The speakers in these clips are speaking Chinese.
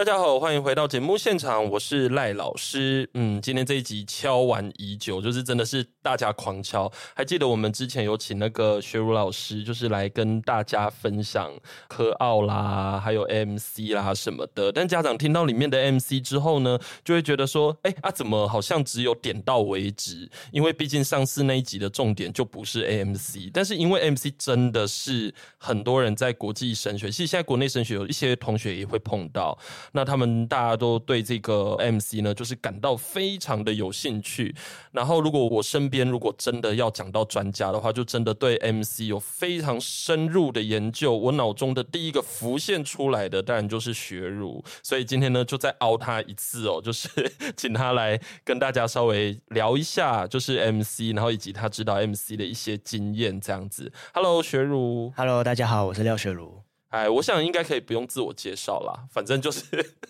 大家好，欢迎回到节目现场，我是赖老师。嗯，今天这一集敲完已久，就是真的是大家狂敲。还记得我们之前有请那个学儒老师，就是来跟大家分享科奥啦，还有 MC 啦什么的。但家长听到里面的 MC 之后呢，就会觉得说，哎啊，怎么好像只有点到为止？因为毕竟上次那一集的重点就不是 AMC，但是因为 MC 真的是很多人在国际升学，其实现在国内升学有一些同学也会碰到。那他们大家都对这个 MC 呢，就是感到非常的有兴趣。然后，如果我身边如果真的要讲到专家的话，就真的对 MC 有非常深入的研究。我脑中的第一个浮现出来的，当然就是学儒。所以今天呢，就再凹他一次哦，就是请他来跟大家稍微聊一下，就是 MC，然后以及他指导 MC 的一些经验这样子。Hello，学儒。Hello，大家好，我是廖学儒。哎，我想应该可以不用自我介绍啦，反正就是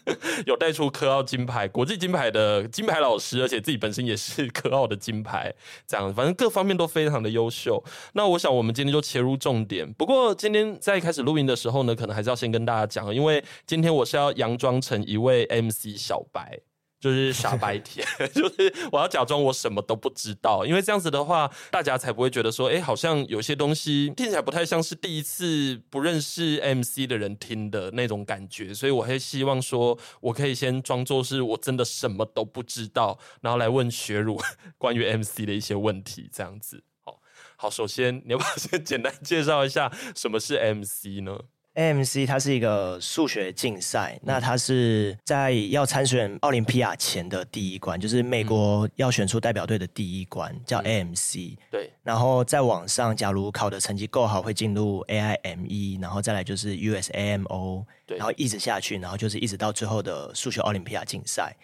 有带出科奥金牌、国际金牌的金牌老师，而且自己本身也是科奥的金牌，这样，反正各方面都非常的优秀。那我想我们今天就切入重点。不过今天在开始录音的时候呢，可能还是要先跟大家讲，因为今天我是要佯装成一位 MC 小白。就是傻白甜，就是我要假装我什么都不知道，因为这样子的话，大家才不会觉得说，哎，好像有些东西听起来不太像是第一次不认识 MC 的人听的那种感觉，所以我会希望说，我可以先装作是我真的什么都不知道，然后来问学儒 关于 MC 的一些问题，这样子。好，好，首先你要不要先简单介绍一下什么是 MC 呢？AMC 它是一个数学竞赛，那它是在要参选奥林匹亚前的第一关，就是美国要选出代表队的第一关，叫 AMC。对，然后再往上，假如考的成绩够好，会进入 AIME，然后再来就是 USAMO，对，然后一直下去，然后就是一直到最后的数学奥林匹亚竞赛。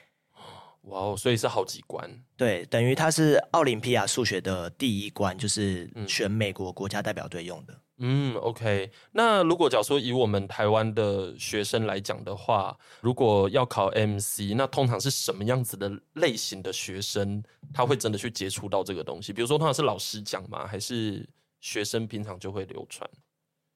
哇哦，所以是好几关。对，等于它是奥林匹亚数学的第一关，就是选美国国家代表队用的。嗯，OK。那如果假如说以我们台湾的学生来讲的话，如果要考 MC，那通常是什么样子的类型的学生，他会真的去接触到这个东西？比如说，通常是老师讲吗？还是学生平常就会流传？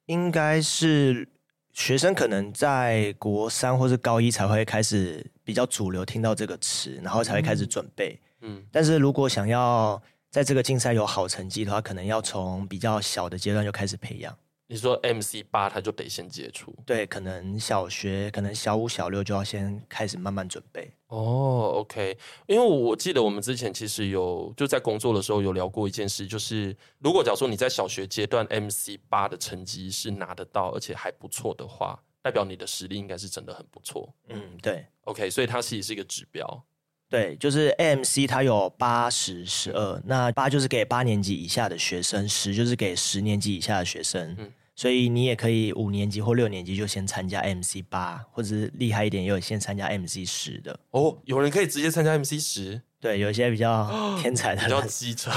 应该是学生可能在国三或是高一才会开始比较主流听到这个词，然后才会开始准备。嗯，但是如果想要在这个竞赛有好成绩的话，可能要从比较小的阶段就开始培养。你说 MC 八，他就得先接触。对，可能小学，可能小五、小六就要先开始慢慢准备。哦，OK。因为我记得我们之前其实有就在工作的时候有聊过一件事，就是如果假如说你在小学阶段 MC 八的成绩是拿得到，而且还不错的话，代表你的实力应该是真的很不错。嗯，对。OK，所以它其实是一个指标。对，就是 AMC 它有八十、十二，那八就是给八年级以下的学生，十就是给十年级以下的学生。嗯，所以你也可以五年级或六年级就先参加 MC 八，或者是厉害一点，也有先参加 MC 十的。哦，有人可以直接参加 MC 十？对，有一些比较 天才的，比较机车，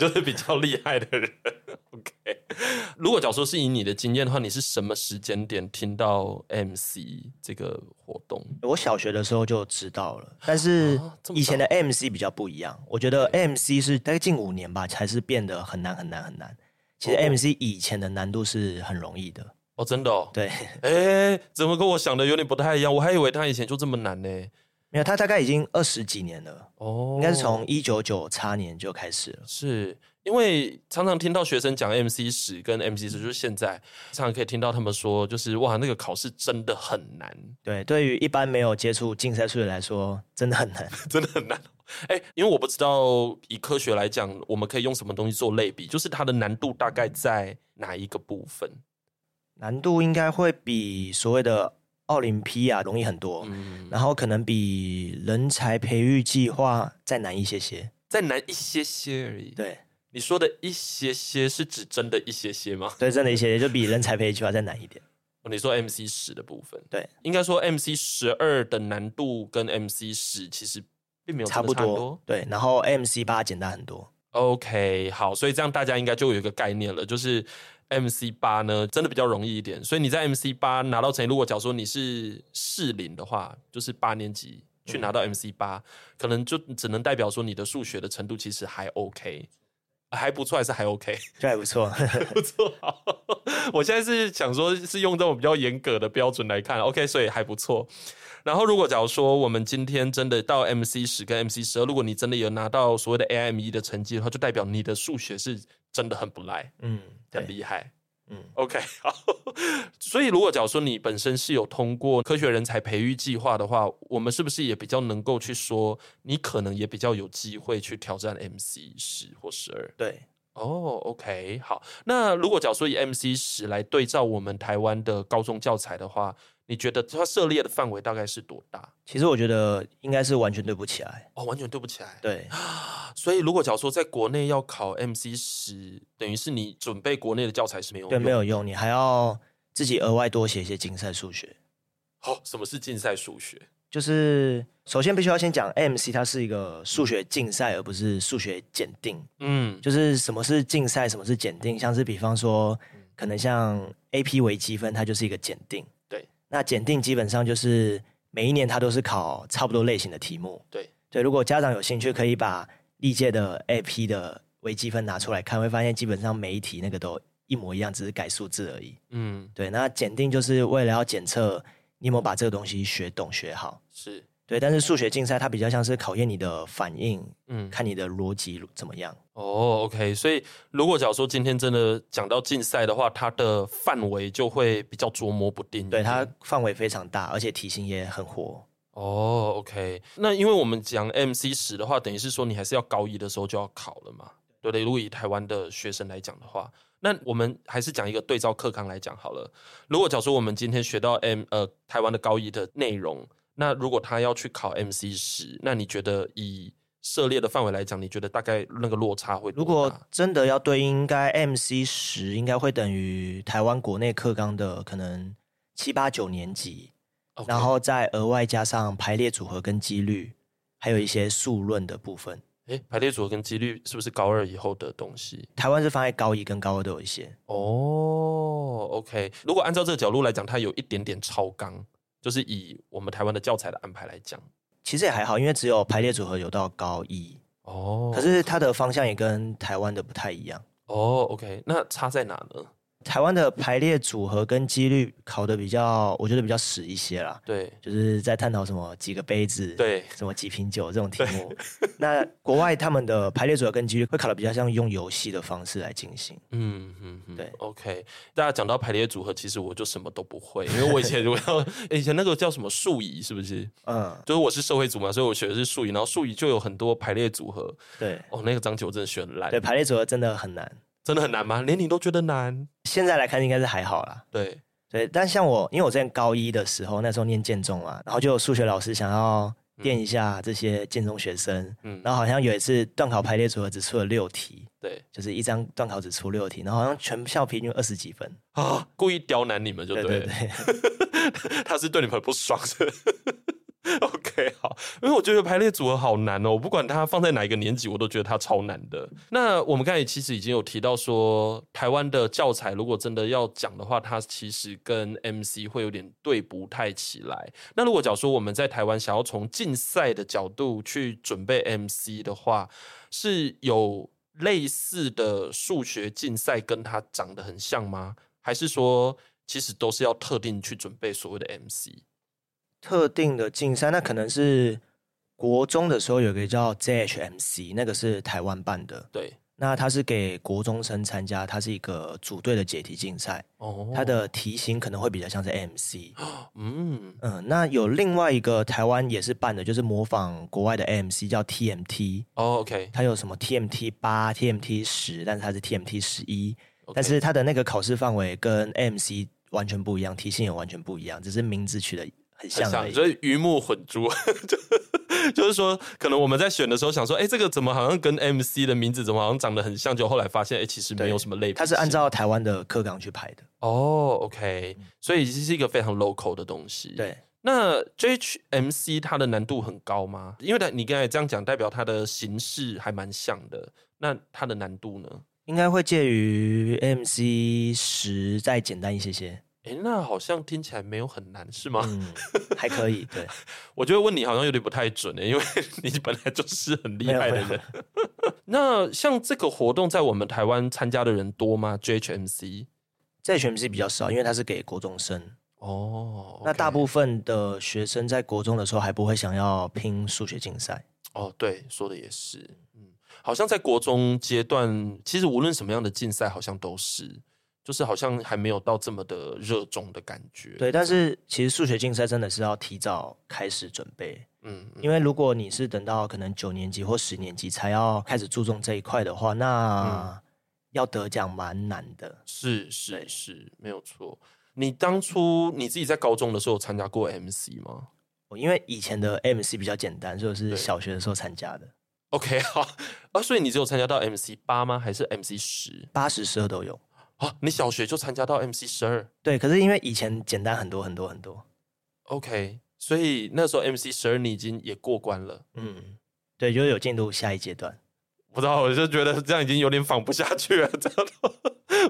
就是比较厉害的人。OK，如果假如说是以你的经验的话，你是什么时间点听到 MC 这个活动？我小学的时候就知道了，但是以前的 MC 比较不一样。我觉得 MC 是大概近五年吧，才是变得很难很难很难。其实 MC 以前的难度是很容易的。哦，真的哦？对。哎，怎么跟我想的有点不太一样？我还以为他以前就这么难呢。没有，他大概已经二十几年了。哦，应该是从一九九叉年就开始了。是。因为常常听到学生讲 MC 史跟 MC 史，就是现在常常可以听到他们说，就是哇，那个考试真的很难。对，对于一般没有接触竞赛数学来说，真的很难，真的很难。哎，因为我不知道以科学来讲，我们可以用什么东西做类比，就是它的难度大概在哪一个部分？难度应该会比所谓的奥林匹亚容易很多，嗯，然后可能比人才培育计划再难一些些，再难一些些而已。对。你说的一些些是指真的一些些吗？对，真的一些些就比人才培育计划再难一点。哦，你说 MC 十的部分，对，应该说 MC 十二的难度跟 MC 十其实并没有差不多。对，然后 MC 八简单很多。OK，好，所以这样大家应该就有一个概念了，就是 MC 八呢真的比较容易一点。所以你在 MC 八拿到成绩，如果假如说你是适龄的话，就是八年级。去拿到 MC 八，可能就只能代表说你的数学的程度其实还 OK。还不错，还是还 OK，这还不错，不错。我现在是想说，是用这种比较严格的标准来看，OK，所以还不错。然后，如果假如说我们今天真的到 MC 十跟 MC 十二，如果你真的有拿到所谓的 AIME 的成绩的话，就代表你的数学是真的很不赖，嗯，很厉害。嗯，OK，好。所以，如果假如说你本身是有通过科学人才培育计划的话，我们是不是也比较能够去说，你可能也比较有机会去挑战 MC 十或十二？对，哦、oh，OK，好。那如果假如说以 MC 十来对照我们台湾的高中教材的话，你觉得它涉猎的范围大概是多大？其实我觉得应该是完全对不起来哦，完全对不起来。对，所以如果假如说在国内要考 MC 十，等于是你准备国内的教材是没有用，对，没有用，你还要自己额外多写一些竞赛数学。好、哦，什么是竞赛数学？就是首先必须要先讲 MC，它是一个数学竞赛，而不是数学检定。嗯，就是什么是竞赛，什么是检定？像是比方说，可能像 AP 微积分，它就是一个检定。那检定基本上就是每一年它都是考差不多类型的题目。对对，如果家长有兴趣，可以把历届的 AP 的微积分拿出来看，会发现基本上每一题那个都一模一样，只是改数字而已。嗯，对。那检定就是为了要检测你有没有把这个东西学懂学好。是。对，但是数学竞赛它比较像是考验你的反应，嗯，看你的逻辑怎么样。哦，OK，所以如果假如说今天真的讲到竞赛的话，它的范围就会比较捉摸不定。对，它范围非常大，而且题型也很活。哦，OK，那因为我们讲 MC 十的话，等于是说你还是要高一的时候就要考了嘛？对不对？如果以台湾的学生来讲的话，那我们还是讲一个对照课纲来讲好了。如果假如说我们今天学到 M 呃台湾的高一的内容。那如果他要去考 MC 十，那你觉得以涉猎的范围来讲，你觉得大概那个落差会？如果真的要对应，应该 MC 十应该会等于台湾国内课纲的可能七八九年级，Okay. 然后再额外加上排列组合跟几率，还有一些数论的部分。哎，排列组合跟几率是不是高二以后的东西？台湾是放在高一跟高二都有一些。哦，OK。如果按照这个角度来讲，它有一点点超纲。就是以我们台湾的教材的安排来讲，其实也还好，因为只有排列组合有到高一哦，可是它的方向也跟台湾的不太一样哦。OK，那差在哪呢？台湾的排列组合跟几率考的比较，我觉得比较死一些啦。对，就是在探讨什么几个杯子，对，什么几瓶酒这种题目。那国外他们的排列组合跟几率会考的比较像用游戏的方式来进行。嗯嗯嗯，对。OK，大家讲到排列组合，其实我就什么都不会，因为我以前如果要以前那个叫什么数乙，是不是？嗯，就是我是社会组嘛，所以我学的是数乙，然后数乙就有很多排列组合。对，哦，那个章节我真的学很烂。对，排列组合真的很难。真的很难吗？连你都觉得难？现在来看应该是还好啦。对对，但像我，因为我之前高一的时候，那时候念建中嘛，然后就有数学老师想要电一下这些建中学生，嗯，然后好像有一次段考排列组合只出了六题，对，就是一张段考只出六题，然后好像全校平均二十几分啊，故意刁难你们就对，对对对，他是对你们很不爽的。OK，好，因为我觉得排列组合好难哦，我不管它放在哪一个年级，我都觉得它超难的。那我们刚才其实已经有提到说，台湾的教材如果真的要讲的话，它其实跟 MC 会有点对不太起来。那如果假如说我们在台湾想要从竞赛的角度去准备 MC 的话，是有类似的数学竞赛跟它长得很像吗？还是说其实都是要特定去准备所谓的 MC？特定的竞赛，那可能是国中的时候有个叫 JHMC，那个是台湾办的。对，那它是给国中生参加，它是一个组队的解题竞赛。哦，它的题型可能会比较像是 MC。嗯嗯，那有另外一个台湾也是办的，就是模仿国外的 MC，叫 TMT。哦，OK，它有什么 TMT 八、TMT 十，但是它是 TMT 十一，但是它的那个考试范围跟 MC 完全不一样，题型也完全不一样，只是名字取的。很像，所以鱼目混珠，就 就是说，可能我们在选的时候想说，哎、欸，这个怎么好像跟 MC 的名字怎么好像长得很像？就后来发现，哎、欸，其实没有什么类别。它是按照台湾的课纲去排的。哦，OK，所以这是一个非常 local 的东西。对，那 JHMC 它的难度很高吗？因为你刚才这样讲，代表它的形式还蛮像的。那它的难度呢？应该会介于 MC 十再简单一些些。哎，那好像听起来没有很难，是吗？嗯，还可以。对，我觉得问你好像有点不太准诶，因为 你本来就是很厉害的人。那像这个活动在我们台湾参加的人多吗？JHMC，JHMC 比较少，因为它是给国中生。哦，那大部分的学生在国中的时候还不会想要拼数学竞赛。哦，对，说的也是。嗯，好像在国中阶段，其实无论什么样的竞赛，好像都是。就是好像还没有到这么的热衷的感觉。对，但是其实数学竞赛真的是要提早开始准备。嗯，因为如果你是等到可能九年级或十年级才要开始注重这一块的话，那要得奖蛮难的。是是是，没有错。你当初你自己在高中的时候参加过 MC 吗？因为以前的 MC 比较简单，所以是小学的时候参加的。OK，好 啊，所以你只有参加到 MC 八吗？还是 MC 十？八十、十二都有。啊！你小学就参加到 MC 十二？对，可是因为以前简单很多很多很多。OK，所以那时候 MC 十二你已经也过关了。嗯，对，就有进入下一阶段。不知道，我就觉得这样已经有点仿不下去了，这样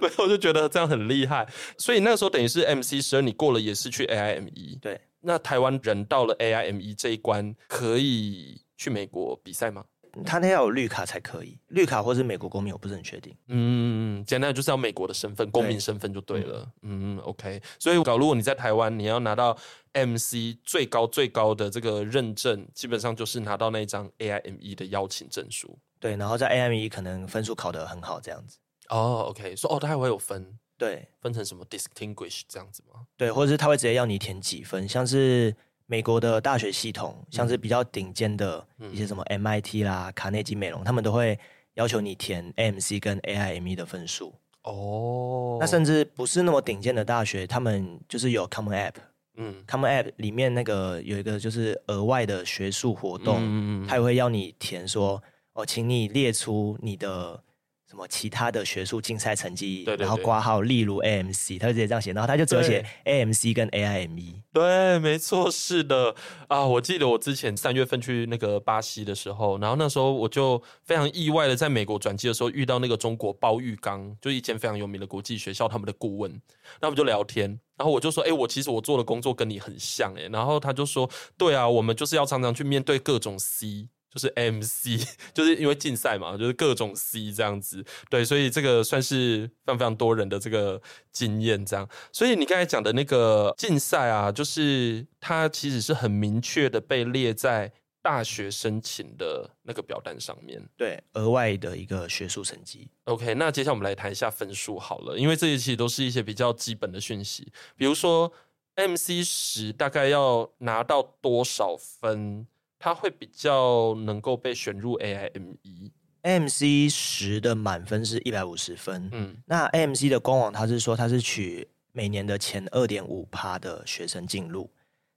没有，我就觉得这样很厉害。所以那个时候等于是 MC 十二你过了，也是去 AIME。对，那台湾人到了 AIME 这一关，可以去美国比赛吗？他那要有绿卡才可以，绿卡或是美国公民，我不是很确定。嗯，简单就是要美国的身份，公民身份就对了。对嗯，OK。所以，搞如果你在台湾，你要拿到 MC 最高最高的这个认证，基本上就是拿到那一张 AIME 的邀请证书。对，然后在 AIME 可能分数考得很好，这样子。哦，OK。说哦，他还会有分，对，分成什么 Distinguish 这样子吗？对，或者是他会直接要你填几分，像是。美国的大学系统，像是比较顶尖的一些什么 MIT 啦、卡内基美隆，他们都会要求你填 AMC 跟 AIME 的分数。哦，那甚至不是那么顶尖的大学，他们就是有 Common App。嗯，Common App 里面那个有一个就是额外的学术活动，嗯，他也会要你填说，哦，请你列出你的。什么其他的学术竞赛成绩，对对对，然后挂号，例如 AMC，他就直接这样写，然后他就只有写 AMC 跟 AIME。对，没错，是的啊，我记得我之前三月份去那个巴西的时候，然后那时候我就非常意外的在美国转机的时候遇到那个中国包玉刚，就一间非常有名的国际学校，他们的顾问，那我们就聊天，然后我就说，哎，我其实我做的工作跟你很像，哎，然后他就说，对啊，我们就是要常常去面对各种 C。就是 MC，就是因为竞赛嘛，就是各种 C 这样子，对，所以这个算是非常非常多人的这个经验这样。所以你刚才讲的那个竞赛啊，就是它其实是很明确的被列在大学申请的那个表单上面，对，额外的一个学术成绩。OK，那接下来我们来谈一下分数好了，因为这些其实都是一些比较基本的讯息，比如说 MC 十大概要拿到多少分？它会比较能够被选入 AIME。AMC 十的满分是一百五十分。嗯，那 AMC 的官网它是说它是取每年的前二点五趴的学生进入，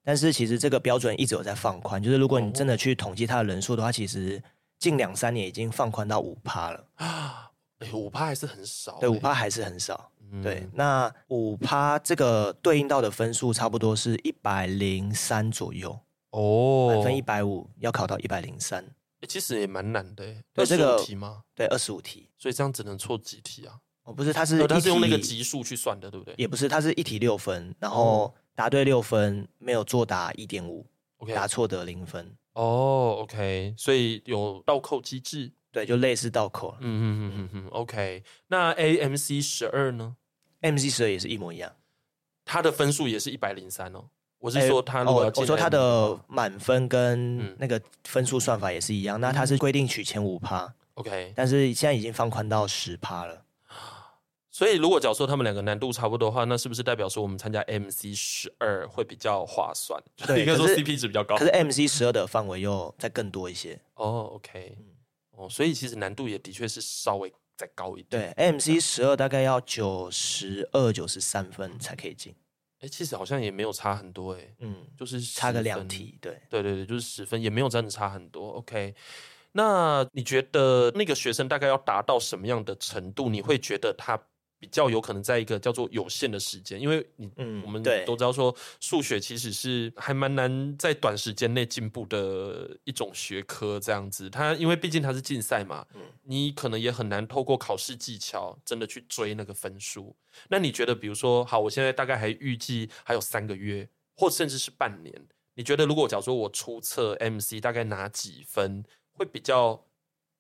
但是其实这个标准一直有在放宽，就是如果你真的去统计它的人数的话，其实近两三年已经放宽到五趴了 啊。五趴还是很少，对，五趴还是很少。嗯、对，那五趴这个对应到的分数差不多是一百零三左右。哦，满分一百五，要考到一百零三，其实也蛮难的。对，这个题吗？对，二十五题，所以这样只能错几题啊？哦，不是，它是它是用那个级数去算的，对不对？也不是，它是一题六分，然后答对六分，没有作答一点五，OK，答错得零分。哦，OK，所以有倒扣机制，对，就类似倒扣。嗯嗯嗯嗯嗯，OK。那 AMC 十二呢？AMC 十二也是一模一样，它的分数也是一百零三哦。我是说他如我说他的满分跟那个分数算法也是一样，嗯、那他是规定取前五趴，OK，但是现在已经放宽到十趴了。所以如果假如说他们两个难度差不多的话，那是不是代表说我们参加 MC 十二会比较划算？对，应该说 CP 值比较高。可是 MC 十二的范围又再更多一些。哦，OK，哦，所以其实难度也的确是稍微再高一点。对，MC 十二大概要九十二、九十三分才可以进。哎，其实好像也没有差很多，哎，嗯，就是差个两题，对，对对对，就是十分，也没有真的差很多。OK，那你觉得那个学生大概要达到什么样的程度，你会觉得他比较有可能在一个叫做有限的时间，因为你，嗯，我们都知道说数学其实是还蛮难在短时间内进步的一种学科，这样子。它因为毕竟它是竞赛嘛，嗯，你可能也很难透过考试技巧真的去追那个分数。那你觉得，比如说，好，我现在大概还预计还有三个月，或甚至是半年，你觉得如果假如说我初测 MC 大概拿几分，会比较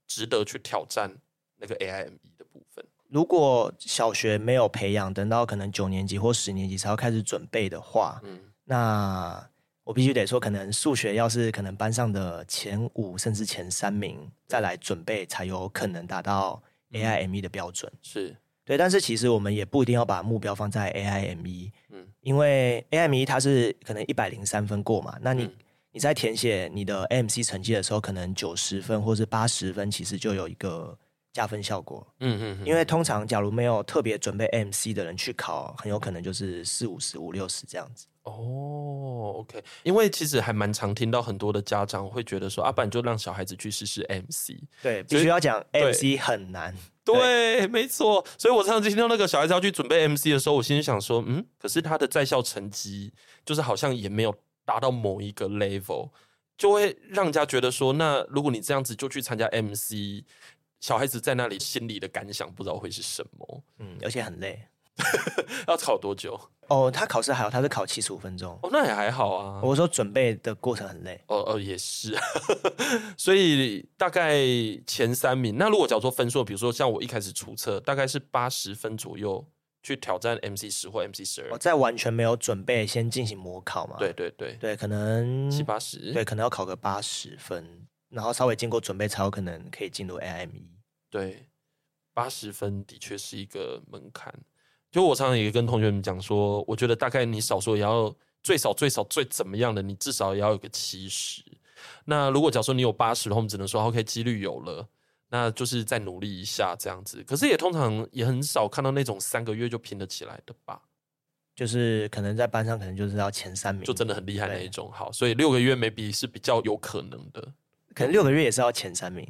值得去挑战那个 AIME 的部分？如果小学没有培养，等到可能九年级或十年级才要开始准备的话，嗯，那我必须得说，可能数学要是可能班上的前五甚至前三名再来准备，才有可能达到 AIME 的标准。嗯、是对，但是其实我们也不一定要把目标放在 AIME，嗯，因为 AIME 它是可能一百零三分过嘛，那你、嗯、你在填写你的 AMC 成绩的时候，可能九十分或是八十分，其实就有一个。加分效果，嗯嗯，因为通常假如没有特别准备 MC 的人去考，很有可能就是四五十、五六十这样子。哦，OK，因为其实还蛮常听到很多的家长会觉得说，啊，不然就让小孩子去试试 MC。对，必须要讲 MC 很难。对，对没错。所以我上次听到那个小孩子要去准备 MC 的时候，我心里想说，嗯，可是他的在校成绩就是好像也没有达到某一个 level，就会让人家觉得说，那如果你这样子就去参加 MC。小孩子在那里心里的感想不知道会是什么，嗯，而且很累，要考多久？哦，他考试还好，他是考七十五分钟，哦，那也还好啊。我说准备的过程很累，哦哦，也是，所以大概前三名。那如果假如说分数，比如说像我一开始出测，大概是八十分左右去挑战 MC 十或 MC 十二，我在完全没有准备先进行模考嘛？对对对对，可能七八十，对，可能要考个八十分。然后稍微经过准备，才有可能可以进入 AIME。对，八十分的确是一个门槛。就我常常也跟同学们讲说，我觉得大概你少说也要最少最少最怎么样的，你至少也要有个七十。那如果假如说你有八十的话，我们只能说 OK，几率有了，那就是再努力一下这样子。可是也通常也很少看到那种三个月就拼得起来的吧？就是可能在班上可能就是要前三名，就真的很厉害那一种。好，所以六个月 maybe 是比较有可能的。可能六个月也是要前三名，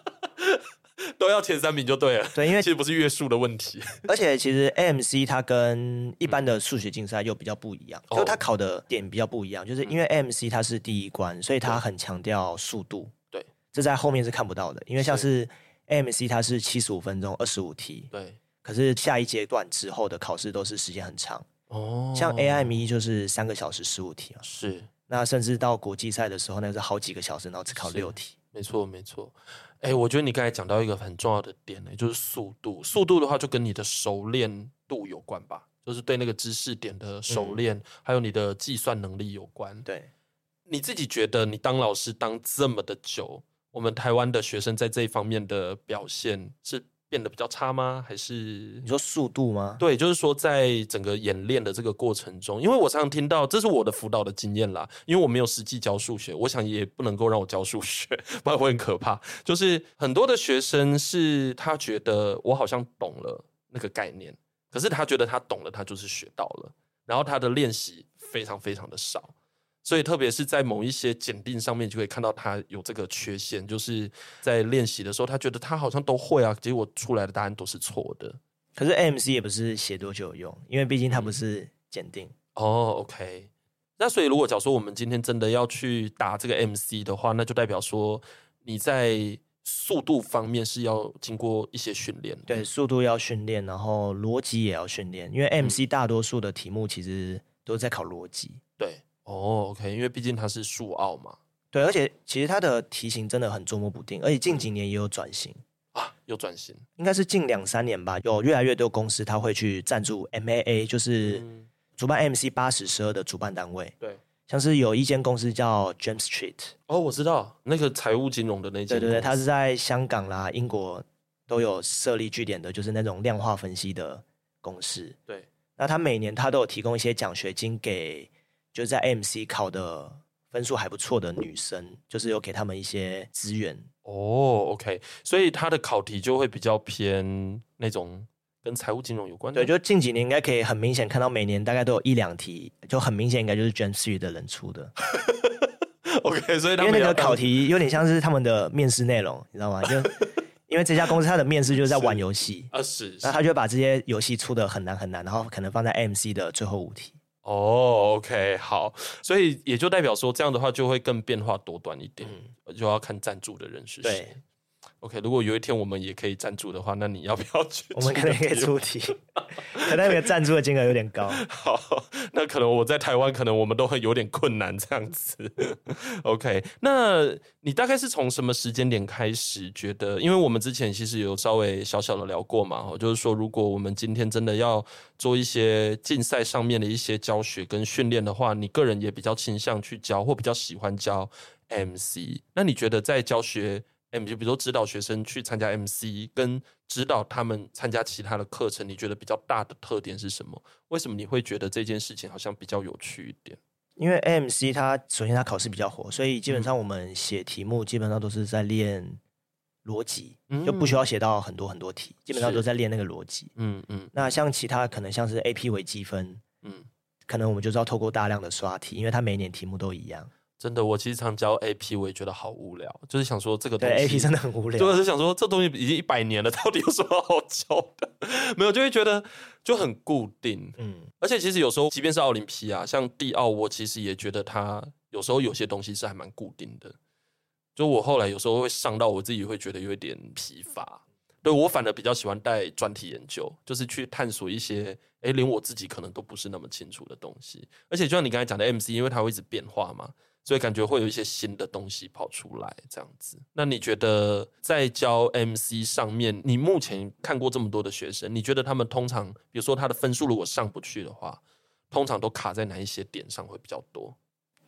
都要前三名就对了。对，因为其实不是月数的问题，而且其实 AMC 它跟一般的数学竞赛又比较不一样，嗯、就它考的点比较不一样。就是因为 AMC 它是第一关，所以它很强调速度。对，这在后面是看不到的。因为像是 AMC 它是七十五分钟二十五题，对。可是下一阶段之后的考试都是时间很长哦，像 AIME 就是三个小时十五题啊，是。那甚至到国际赛的时候，那是好几个小时，然后只考六题。没错，没错。哎，我觉得你刚才讲到一个很重要的点呢，就是速度。速度的话，就跟你的熟练度有关吧，就是对那个知识点的熟练，嗯、还有你的计算能力有关。对，你自己觉得你当老师当这么的久，我们台湾的学生在这一方面的表现是？变得比较差吗？还是你说速度吗？对，就是说在整个演练的这个过程中，因为我常常听到，这是我的辅导的经验啦。因为我没有实际教数学，我想也不能够让我教数学，不然会很可怕。就是很多的学生是他觉得我好像懂了那个概念，可是他觉得他懂了，他就是学到了，然后他的练习非常非常的少。所以，特别是在某一些检定上面，就可以看到他有这个缺陷，就是在练习的时候，他觉得他好像都会啊，结果出来的答案都是错的。可是 AMC 也不是写多久有用，因为毕竟它不是检定。嗯、哦，OK。那所以，如果假如说我们今天真的要去打这个 MC 的话，那就代表说你在速度方面是要经过一些训练。对，速度要训练，然后逻辑也要训练，因为 MC 大多数的题目其实都是在考逻辑。对。哦，OK，因为毕竟它是数奥嘛，对，而且其实它的题型真的很捉摸不定，而且近几年也有转型。啊，有转型，应该是近两三年吧，有越来越多公司它会去赞助 MAA，就是主办 MC 八十十二的主办单位，对，像是有一间公司叫 James Street，哦，我知道那个财务金融的那间，对对对，它是在香港啦、英国都有设立据点的，就是那种量化分析的公司，对，那他每年他都有提供一些奖学金给。就是在 MC 考的分数还不错的女生，就是有给他们一些资源哦。OK，所以他的考题就会比较偏那种跟财务金融有关的。对，就近几年应该可以很明显看到，每年大概都有一两题，就很明显应该就是 James Street 的人出的。OK，所以他们因为那个考题有点像是他们的面试内容，你知道吗？就。因为这家公司它的面试就是在玩游戏啊，是，那他就把这些游戏出的很难很难，然后可能放在 MC 的最后五题。哦，OK，好，所以也就代表说这样的话就会更变化多端一点，嗯、就要看赞助的人是谁。对。OK，如果有一天我们也可以赞助的话，那你要不要去？我们可能可以出题，可能那个赞助的金额有点高。好，那可能我在台湾，可能我们都会有点困难这样子。OK，那你大概是从什么时间点开始觉得？因为我们之前其实有稍微小小的聊过嘛，就是说，如果我们今天真的要做一些竞赛上面的一些教学跟训练的话，你个人也比较倾向去教，或比较喜欢教 MC。那你觉得在教学？就比如说指导学生去参加 MC，跟指导他们参加其他的课程，你觉得比较大的特点是什么？为什么你会觉得这件事情好像比较有趣一点？因为 MC 它首先它考试比较火，所以基本上我们写题目基本上都是在练逻辑，嗯、就不需要写到很多很多题，基本上都在练那个逻辑。嗯嗯。那像其他可能像是 AP 为积分，嗯，可能我们就是要透过大量的刷题，因为它每一年题目都一样。真的，我其实常教 AP，我也觉得好无聊。就是想说这个东西真的很无聊。就是想说这东西已经一百年了，到底有什么好教的？没有，就会觉得就很固定。嗯，而且其实有时候，即便是奥林匹亚，像地奥，我其实也觉得它有时候有些东西是还蛮固定的。就我后来有时候会上到我自己会觉得有一点疲乏。对，我反而比较喜欢带专题研究，就是去探索一些诶，连我自己可能都不是那么清楚的东西。而且就像你刚才讲的 MC，因为它会一直变化嘛。所以感觉会有一些新的东西跑出来，这样子。那你觉得在教 MC 上面，你目前看过这么多的学生，你觉得他们通常，比如说他的分数如果上不去的话，通常都卡在哪一些点上会比较多？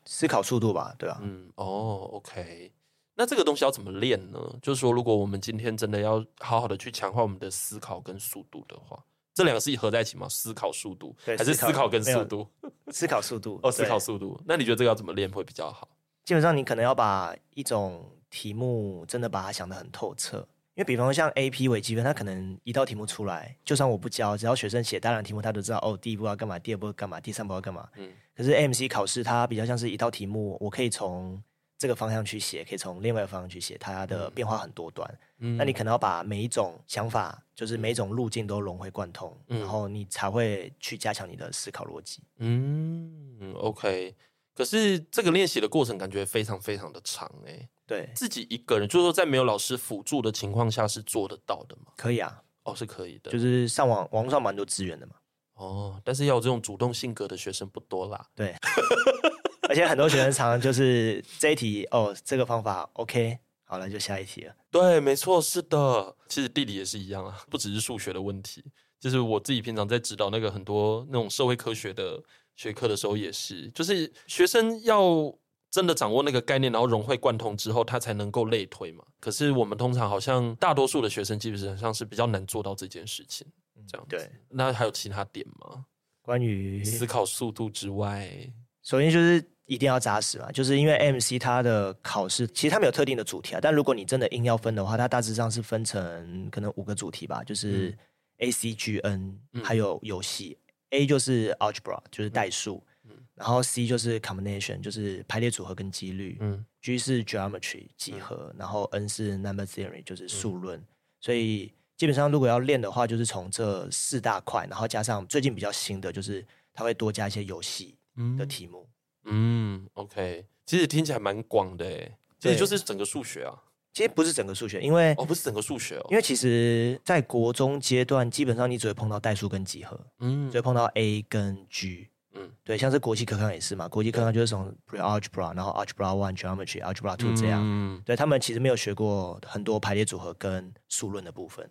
思考速度吧，对吧？嗯，哦，OK。那这个东西要怎么练呢？就是说，如果我们今天真的要好好的去强化我们的思考跟速度的话。这两个是合在一起吗？思考速度还是思考跟速度？思考速度哦，思考速度。那你觉得这个要怎么练会比较好？基本上你可能要把一种题目真的把它想得很透彻，因为比方说像 AP 微积分，它可能一道题目出来，就算我不教，只要学生写大量题目，他都知道哦，第一步要干嘛，第二步要干嘛，第三步要干嘛。嗯。可是 MC 考试它比较像是一道题目，我可以从这个方向去写，可以从另外一个方向去写，它的变化很多端。嗯，那你可能要把每一种想法，就是每一种路径都融会贯通，嗯，然后你才会去加强你的思考逻辑。嗯，OK。可是这个练习的过程感觉非常非常的长哎。对，自己一个人，就是说在没有老师辅助的情况下是做得到的吗？可以啊，哦，是可以的，就是上网网络上蛮多资源的嘛。哦，但是要有这种主动性格的学生不多啦。对。而且很多学生常常就是这一题哦，这个方法 OK，好了就下一题了。对，没错，是的。其实地理也是一样啊，不只是数学的问题。就是我自己平常在指导那个很多那种社会科学的学科的时候，也是，就是学生要真的掌握那个概念，然后融会贯通之后，他才能够类推嘛。可是我们通常好像大多数的学生基本上是比较难做到这件事情，这样子。对。那还有其他点吗？关于思考速度之外，首先就是。一定要扎实嘛，就是因为 MC 它的考试其实它没有特定的主题啊，但如果你真的硬要分的话，它大致上是分成可能五个主题吧，就是 A C G N，嗯，还有游戏。A 就是 Algebra，就是代数，嗯，然后 C 就是 Combination，就是排列组合跟几率，嗯，G 是 Geometry 几何，然后 N 是 Number Theory，就是数论。嗯，所以基本上如果要练的话，就是从这四大块，然后加上最近比较新的，就是它会多加一些游戏的题目。嗯嗯，OK，其实听起来蛮广的诶，其实就是整个数学啊。其实不是整个数学，因为哦，不是整个数学哦，因为其实，在国中阶段，基本上你只会碰到代数跟几何，嗯，只会碰到 A 跟 G，嗯，对，像是国际科康也是嘛，国际科康就是从 Pre-Algebra，然后 Algebra One、Geometry、Algebra Two 这样，嗯，对他们其实没有学过很多排列组合跟数论的部分，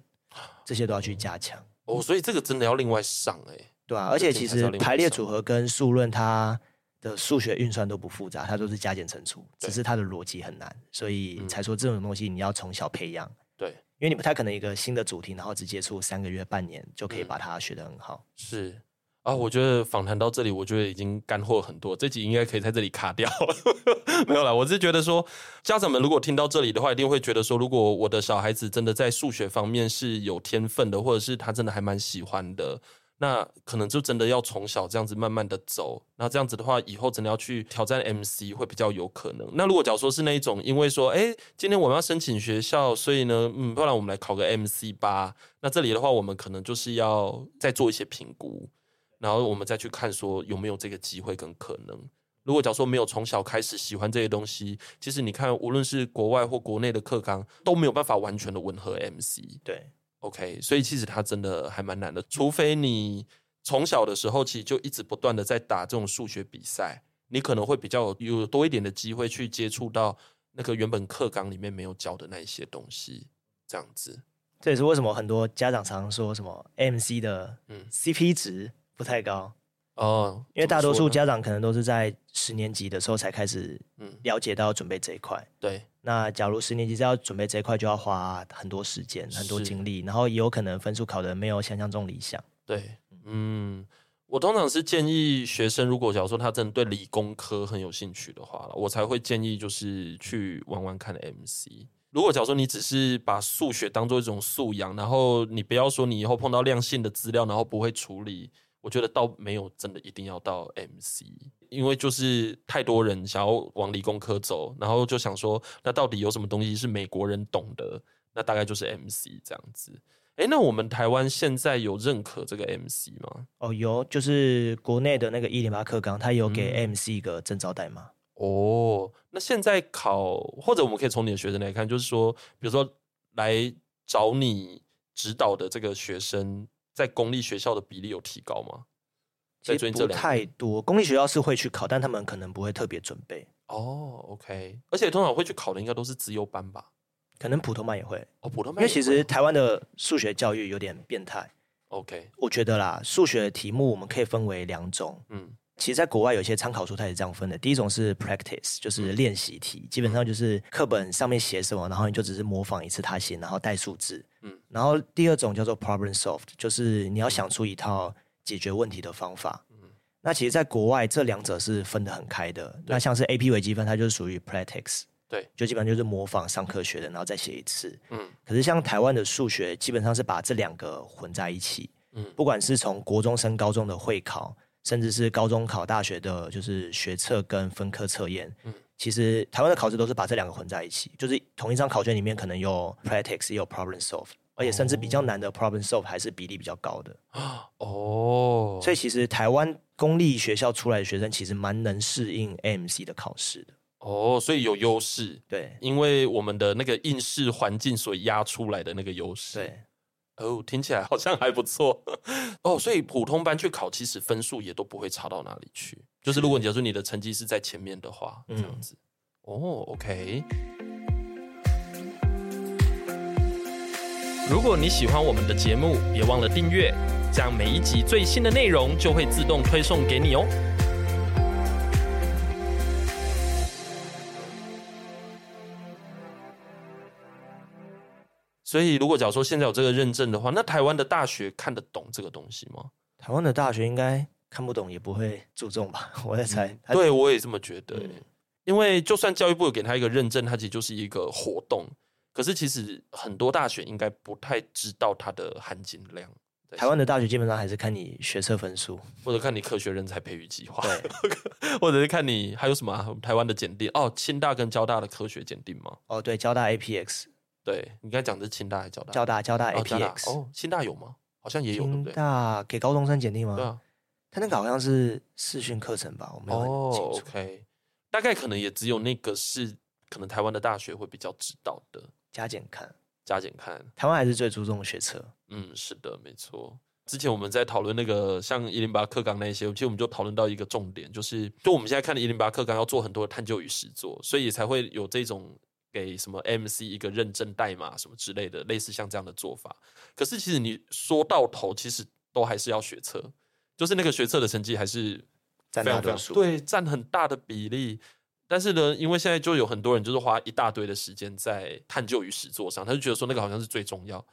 这些都要去加强。哦，所以这个真的要另外上诶，对啊，而且其实排列组合跟数论它。的数学运算都不复杂，它都是加减乘除，只是它的逻辑很难，所以才说这种东西你要从小培养。对，因为你不太可能一个新的主题，然后只接触三个月、半年就可以把它学得很好。是啊，我觉得访谈到这里，我觉得已经干货很多，这集应该可以在这里卡掉。没有啦，我是觉得说，家长们如果听到这里的话，一定会觉得说，如果我的小孩子真的在数学方面是有天分的，或者是他真的还蛮喜欢的。那可能就真的要从小这样子慢慢的走，那这样子的话，以后真的要去挑战 MC 会比较有可能。那如果假如说是那一种，因为说，哎，今天我们要申请学校，所以呢，嗯，不然我们来考个 MC 吧。那这里的话，我们可能就是要再做一些评估，然后我们再去看说有没有这个机会跟可能。如果假如说没有从小开始喜欢这些东西，其实你看，无论是国外或国内的课纲都没有办法完全的吻合 MC。对。OK，所以其实它真的还蛮难的，除非你从小的时候其实就一直不断的在打这种数学比赛，你可能会比较有多一点的机会去接触到那个原本课纲里面没有教的那一些东西，这样子。这也是为什么很多家长常常说什么 MC 的嗯 CP 值不太高。哦，因为大多数家长可能都是在十年级的时候才开始了解到准备这一块。对，那假如十年级是要准备这一块，就要花很多时间、很多精力，然后也有可能分数考的没有想象中理想。对，嗯，我通常是建议学生，如果假如说他真的对理工科很有兴趣的话，我才会建议就是去玩玩看 MC。如果假如说你只是把数学当做一种素养，然后你不要说你以后碰到量性的资料，然后不会处理。我觉得倒没有真的一定要到 MC，因为就是太多人想要往理工科走，然后就想说，那到底有什么东西是美国人懂的？那大概就是 MC 这样子。诶，那我们台湾现在有认可这个 MC 吗？哦，有，就是国内的那个一零八课纲，它有给 MC 一个证照代码。哦，那现在考，或者我们可以从你的学生来看，就是说，比如说来找你指导的这个学生。在公立学校的比例有提高吗？其实不太多，公立学校是会去考，但他们可能不会特别准备。哦，OK，而且通常会去考的应该都是资优班吧？可能普通班也会。哦，普通班，因为其实台湾的数学教育有点变态。OK，我觉得啦，数学的题目我们可以分为两种。嗯。其实，在国外有些参考书，它也是这样分的。第一种是 practice，就是练习题，嗯、基本上就是课本上面写什么，然后你就只是模仿一次他写，然后带数字。嗯。然后第二种叫做 problem solved，就是你要想出一套解决问题的方法。嗯。那其实，在国外这两者是分得很开的。那像是 AP 微积分，它就是属于 practice，对，就基本上就是模仿上课学的，然后再写一次。嗯。可是像台湾的数学，基本上是把这两个混在一起。嗯。不管是从国中升高中的会考。甚至是高中考大学的，就是学测跟分科测验。嗯，其实台湾的考试都是把这两个混在一起，就是同一张考卷里面可能有 practice 也有 problem solve，而且甚至比较难的 problem solve 还是比例比较高的。哦，所以其实台湾公立学校出来的学生其实蛮能适应 AMC 的考试的。哦，所以有优势。对，因为我们的那个应试环境所压出来的那个优势。对。哦，听起来好像还不错哦。所以普通班去考，其实分数也都不会差到哪里去。就是如果你假如说你的成绩是在前面的话，这样子。嗯、哦，OK。如果你喜欢我们的节目，别忘了订阅，这样每一集最新的内容就会自动推送给你哦。所以，如果假如说现在有这个认证的话，那台湾的大学看得懂这个东西吗？台湾的大学应该看不懂，也不会注重吧？我在猜。嗯、对，我也这么觉得。嗯、因为就算教育部有给他一个认证，它其实就是一个活动。可是，其实很多大学应该不太知道它的含金量。台湾的大学基本上还是看你学测分数，或者看你科学人才培育计划，对，或者是看你还有什么、啊、台湾的检定哦，清大跟交大的科学检定吗？哦，对，交大 APX。对，你刚才讲的是清大还是交大？交大，交大 APX 哦，清大有吗？好像也有，清大给高中生简历吗？对啊，他那个好像是视讯课程吧，我没有很清楚。OK，大概可能也只有那个是可能台湾的大学会比较知道的。加减看，加减看，台湾还是最注重学测。嗯，是的，没错。之前我们在讨论那个像一零八课纲那些，其实我们就讨论到一个重点，就是就我们现在看的一零八课纲要做很多的探究与实作，所以才会有这种。给什么 MC 一个认证代码什么之类的，类似像这样的做法。可是其实你说到头，其实都还是要学测，就是那个学测的成绩还是占大多数，对，占很大的比例。但是呢，因为现在就有很多人就是花一大堆的时间在探究与实作上，他就觉得说那个好像是最重要，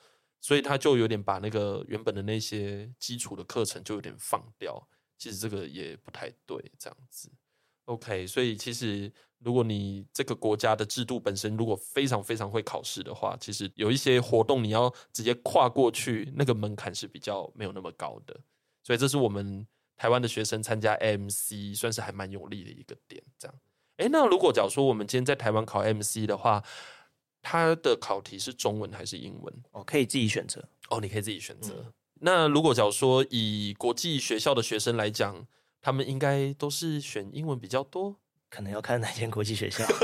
所以他就有点把那个原本的那些基础的课程就有点放掉。其实这个也不太对，这样子。OK，所以其实如果你这个国家的制度本身如果非常非常会考试的话，其实有一些活动你要直接跨过去，那个门槛是比较没有那么高的。所以这是我们台湾的学生参加 MC 算是还蛮有利的一个点。这样，哎，那如果假如说我们今天在台湾考 MC 的话，它的考题是中文还是英文？哦，可以自己选择。哦，你可以自己选择。嗯、那如果假如说以国际学校的学生来讲，他们应该都是选英文比较多？可能要看哪间国际学校。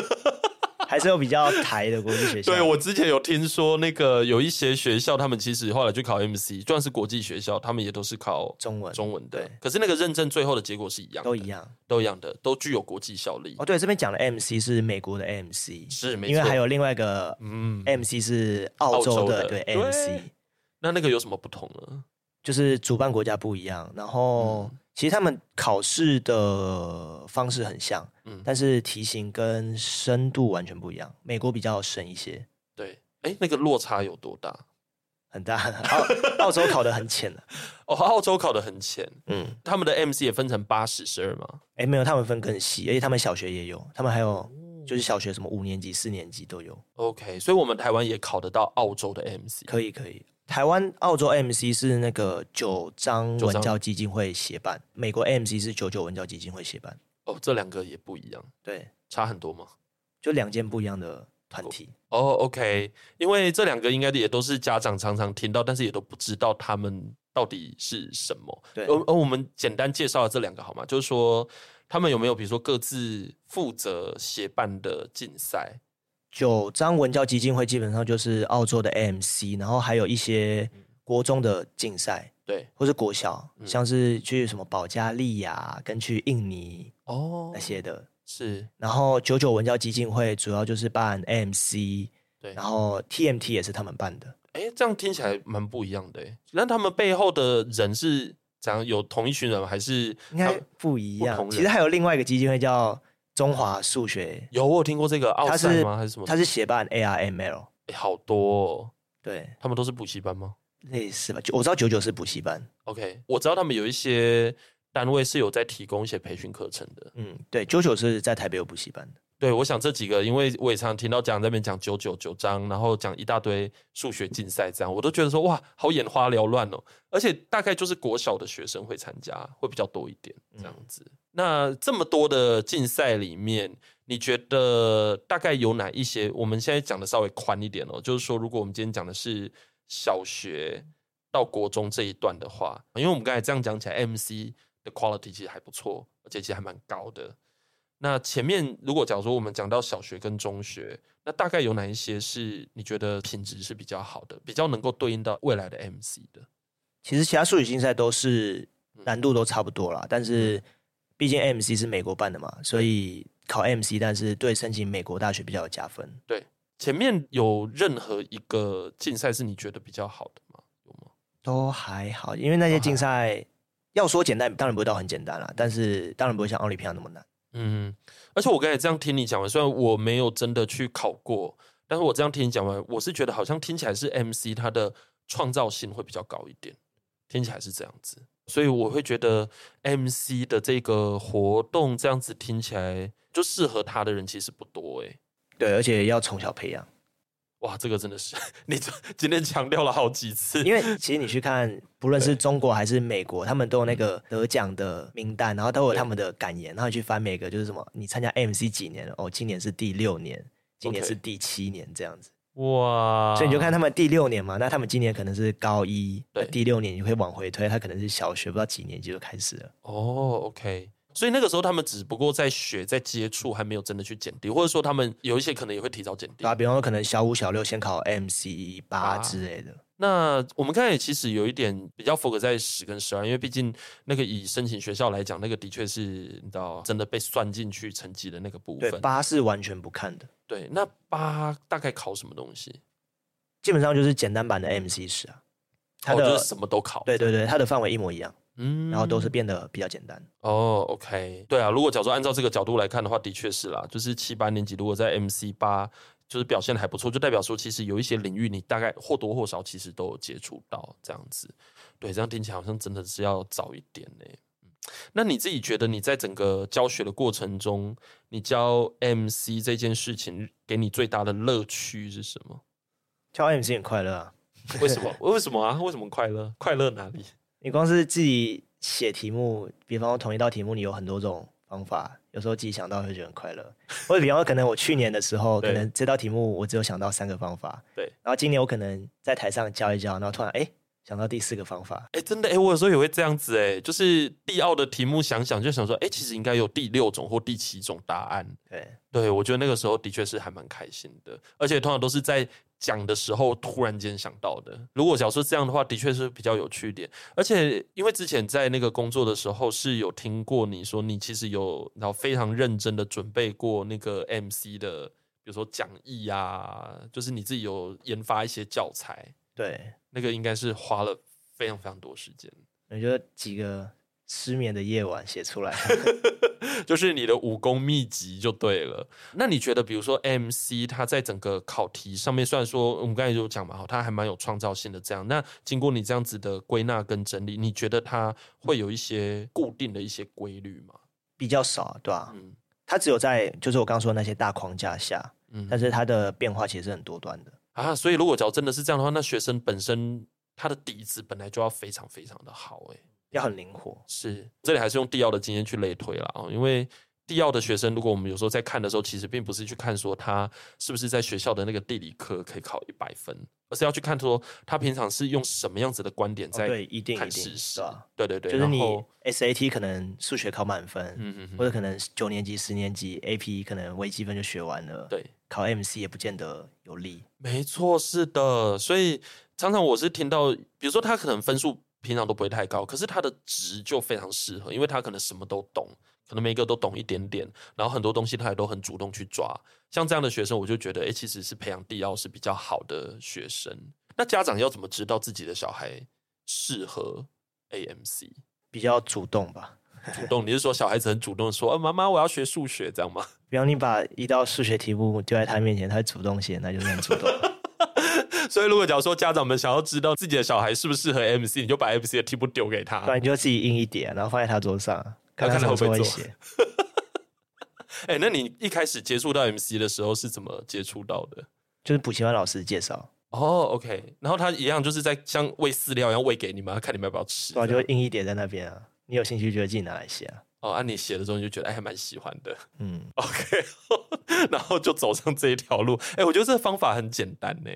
还是有比较台的国际学校。对，我之前有听说，那个有一些学校，他们其实后来去考 MC，就算是国际学校，他们也都是考中文中文的。对，可是那个认证最后的结果是一样的，都一样，都一样的，都具有国际效力。哦，对，这边讲的 MC 是美国的 MC，是，没错，因为还有另外一个嗯 MC 是澳洲的，对 MC。那那个有什么不同呢？就是主办国家不一样，然后。嗯其实他们考试的方式很像，嗯，但是题型跟深度完全不一样。美国比较深一些，对，哎，那个落差有多大？很大。澳 澳洲考得很浅的，哦，澳洲考得很浅，嗯，他们的 MC 也分成八十、十二吗？哎，没有，他们分更细，而且他们小学也有，他们还有就是小学什么五年级、四年级都有。OK，所以我们台湾也考得到澳洲的 MC，可以，可以。台湾、澳洲 MC 是那个九章文教基金会协办，美国 MC 是九九文教基金会协办。哦，这两个也不一样，对，差很多吗？就两件不一样的团体。哦，OK，因为这两个应该也都是家长常常听到，但是也都不知道他们到底是什么。对，而而我们简单介绍了这两个好吗？就是说他们有没有比如说各自负责协办的竞赛？九张文教基金会基本上就是澳洲的 AMC，然后还有一些国中的竞赛，对，或是国小，像是去什么保加利亚跟去印尼哦那些的，是。然后九九文教基金会主要就是办 AMC，对，然后 TMT 也是他们办的。哎，这样听起来蛮不一样的。那他们背后的人是怎样？有同一群人还是应该不一样？其实还有另外一个基金会叫。中华数学有，我有听过这个奥赛吗？还是什么？他是协办 ARML，哎，好多，哦。对，他们都是补习班吗？类似吧，我知道九九是补习班。OK，我知道他们有一些单位是有在提供一些培训课程的。嗯，对，九九是在台北有补习班的。对，我想这几个，因为我也常常听到讲在那边讲九九九章，然后讲一大堆数学竞赛，这样我都觉得说哇，好眼花缭乱哦。而且大概就是国小的学生会参加，会比较多一点这样子。嗯、那这么多的竞赛里面，你觉得大概有哪一些？我们现在讲的稍微宽一点哦，就是说，如果我们今天讲的是小学到国中这一段的话，因为我们刚才这样讲起来，MC 的 quality 其实还不错，而且其实还蛮高的。那前面如果假如说我们讲到小学跟中学，那大概有哪一些是你觉得品质是比较好的，比较能够对应到未来的 MC 的？其实其他数学竞赛都是难度都差不多啦，嗯、但是毕竟 MC 是美国办的嘛，所以考 MC，但是对申请美国大学比较有加分。对，前面有任何一个竞赛是你觉得比较好的吗？有吗？都还好，因为那些竞赛要说简单，当然不会到很简单啦，但是当然不会像奥林匹亚那么难。嗯，而且我刚才这样听你讲完，虽然我没有真的去考过，但是我这样听你讲完，我是觉得好像听起来是 MC 它的创造性会比较高一点，听起来是这样子，所以我会觉得 MC 的这个活动这样子听起来就适合他的人其实不多诶。对，而且要从小培养。哇，这个真的是 你今天强调了好几次。因为其实你去看，不论是中国还是美国，他们都有那个得奖的名单，然后都有他们的感言，然后你去翻每个就是什么，你参加 MC 几年了？哦，今年是第六年，今年是第七年这样子。哇！所以你就看他们第六年嘛，那他们今年可能是高一，对，第六年你会往回推，他可能是小学，不知道几年级就开始了。哦，OK。所以那个时候他们只不过在学，在接触，还没有真的去检定，或者说他们有一些可能也会提早检定。啊，比方说可能小五、小六先考 MC 八之类的。那我们刚才其实有一点比较 focus 在十跟十二，因为毕竟那个以申请学校来讲，那个的确是你知道真的被算进去成绩的那个部分。对，八是完全不看的。对，那八大概考什么东西？基本上就是简单版的 MC 十啊，它的、哦就是、什么都考。对对对，它的范围一模一样。嗯，然后都是变得比较简单哦。OK，对啊，如果假如说按照这个角度来看的话，的确是啦。就是七八年级如果在 MC 八就是表现的还不错，就代表说其实有一些领域你大概或多或少其实都有接触到这样子。对，这样听起来好像真的是要早一点呢。那你自己觉得你在整个教学的过程中，你教 MC 这件事情给你最大的乐趣是什么？教 MC 很快乐啊？为什么？为什么啊？为什么快乐？快乐哪里？你光是自己写题目，比方说同一道题目，你有很多种方法，有时候自己想到会觉得很快乐。或者比方说，可能我去年的时候，可能这道题目我只有想到三个方法，对。然后今年我可能在台上教一教，然后突然哎。诶想到第四个方法，哎，真的，哎，我有时候也会这样子，哎，就是地奥的题目想想就想说，哎，其实应该有第六种或第七种答案。对，对，我觉得那个时候的确是还蛮开心的，而且通常都是在讲的时候突然间想到的。如果假设这样的话，的确是比较有趣一点。而且因为之前在那个工作的时候是有听过你说，你其实有然后非常认真的准备过那个 MC 的，比如说讲义呀，就是你自己有研发一些教材。对。那个应该是花了非常非常多时间，我觉得几个失眠的夜晚写出来，就是你的武功秘籍就对了。那你觉得，比如说 MC，它在整个考题上面，虽然说我们刚才就讲嘛，哈，它还蛮有创造性的。这样，那经过你这样子的归纳跟整理，你觉得它会有一些固定的一些规律吗？比较少，对吧？嗯，它只有在就是我刚刚说的那些大框架下，嗯，但是它的变化其实是很多端的。啊，所以如果假如真的是这样的话，那学生本身他的底子本来就要非常非常的好，欸，诶，要很灵活。是，这里还是用地奥的经验去类推了啊，因为地要的学生，如果我们有时候在看的时候，其实并不是去看说他是不是在学校的那个地理课可以考一百分，而是要去看说他平常是用什么样子的观点在看事实，哦，对，一定一定是吧？对对对，就是你 SAT 可能数学考满分，嗯嗯，或者可能九年级、十年级 AP 可能微积分就学完了，对。考 MC 也不见得有利，没错，是的。所以常常我是听到，比如说他可能分数平常都不会太高，可是他的值就非常适合，因为他可能什么都懂，可能每个都懂一点点，然后很多东西他也都很主动去抓。像这样的学生，我就觉得，哎，其实是培养地奥是比较好的学生。那家长要怎么知道自己的小孩适合 AMC？比较主动吧。主动，你是说小孩子很主动说，妈妈我要学数学，这样吗？比方你把一道数学题目丢在他面前，他主动写，那就是很主动。所以如果假如说家长们想要知道自己的小孩适不适合 MC，你就把 MC 的题目丢给他，不然你就自己印一叠，然后放在他桌上，看看他会不会写。哎、欸，那你一开始接触到 MC 的时候是怎么接触到的？就是补习班老师介绍。哦，OK，然后他一样就是在像喂饲料一样喂给你们，看你们要不要吃。对，就硬一点在那边啊。你有兴趣就自己拿来写啊。哦，按、啊、你写的时候你就觉得哎，还蛮喜欢的。嗯，OK，然后就走上这一条路。哎，我觉得这个方法很简单呢，